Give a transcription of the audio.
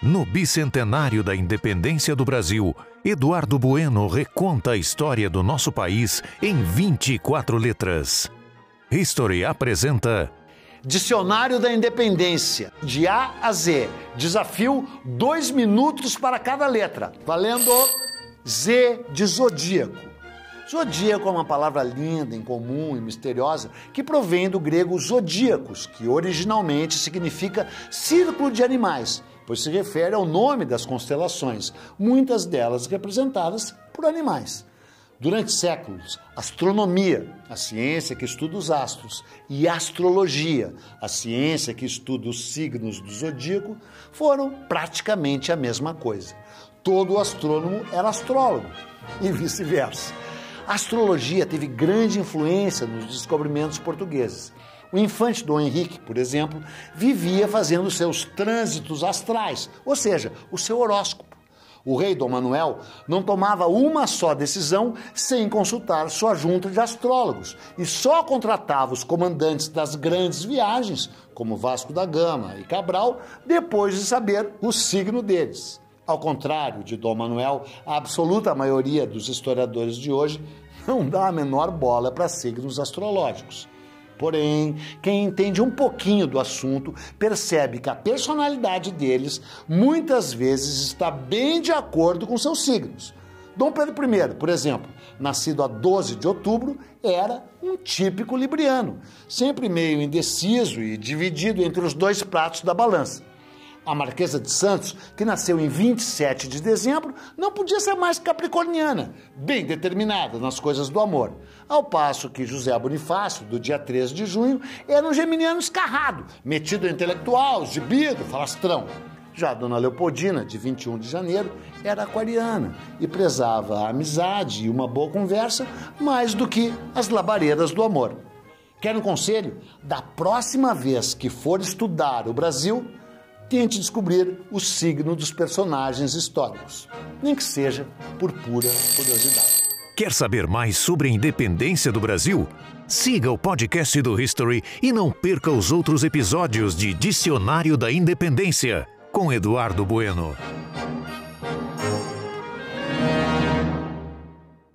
No bicentenário da independência do Brasil, Eduardo Bueno reconta a história do nosso país em 24 letras. History apresenta Dicionário da Independência, de A a Z. Desafio: dois minutos para cada letra. Valendo Z de zodíaco. Zodíaco é uma palavra linda, incomum e misteriosa que provém do grego zodíacos, que originalmente significa círculo de animais pois se refere ao nome das constelações, muitas delas representadas por animais. Durante séculos, astronomia, a ciência que estuda os astros, e astrologia, a ciência que estuda os signos do zodíaco, foram praticamente a mesma coisa. Todo astrônomo era astrólogo e vice-versa. A astrologia teve grande influência nos descobrimentos portugueses. O infante Dom Henrique, por exemplo, vivia fazendo seus trânsitos astrais, ou seja, o seu horóscopo. O rei Dom Manuel não tomava uma só decisão sem consultar sua junta de astrólogos e só contratava os comandantes das grandes viagens, como Vasco da Gama e Cabral, depois de saber o signo deles. Ao contrário de Dom Manuel, a absoluta maioria dos historiadores de hoje não dá a menor bola para signos astrológicos. Porém, quem entende um pouquinho do assunto percebe que a personalidade deles muitas vezes está bem de acordo com seus signos. Dom Pedro I, por exemplo, nascido a 12 de outubro, era um típico libriano, sempre meio indeciso e dividido entre os dois pratos da balança. A Marquesa de Santos, que nasceu em 27 de dezembro, não podia ser mais capricorniana, bem determinada nas coisas do amor. Ao passo que José Bonifácio, do dia 13 de junho, era um geminiano escarrado, metido intelectual, gibido, falastrão. Já Dona Leopoldina, de 21 de janeiro, era aquariana e prezava a amizade e uma boa conversa mais do que as labaredas do amor. Quer um conselho? Da próxima vez que for estudar o Brasil, tente descobrir o signo dos personagens históricos, nem que seja por pura curiosidade. Quer saber mais sobre a independência do Brasil? Siga o podcast do History e não perca os outros episódios de Dicionário da Independência, com Eduardo Bueno.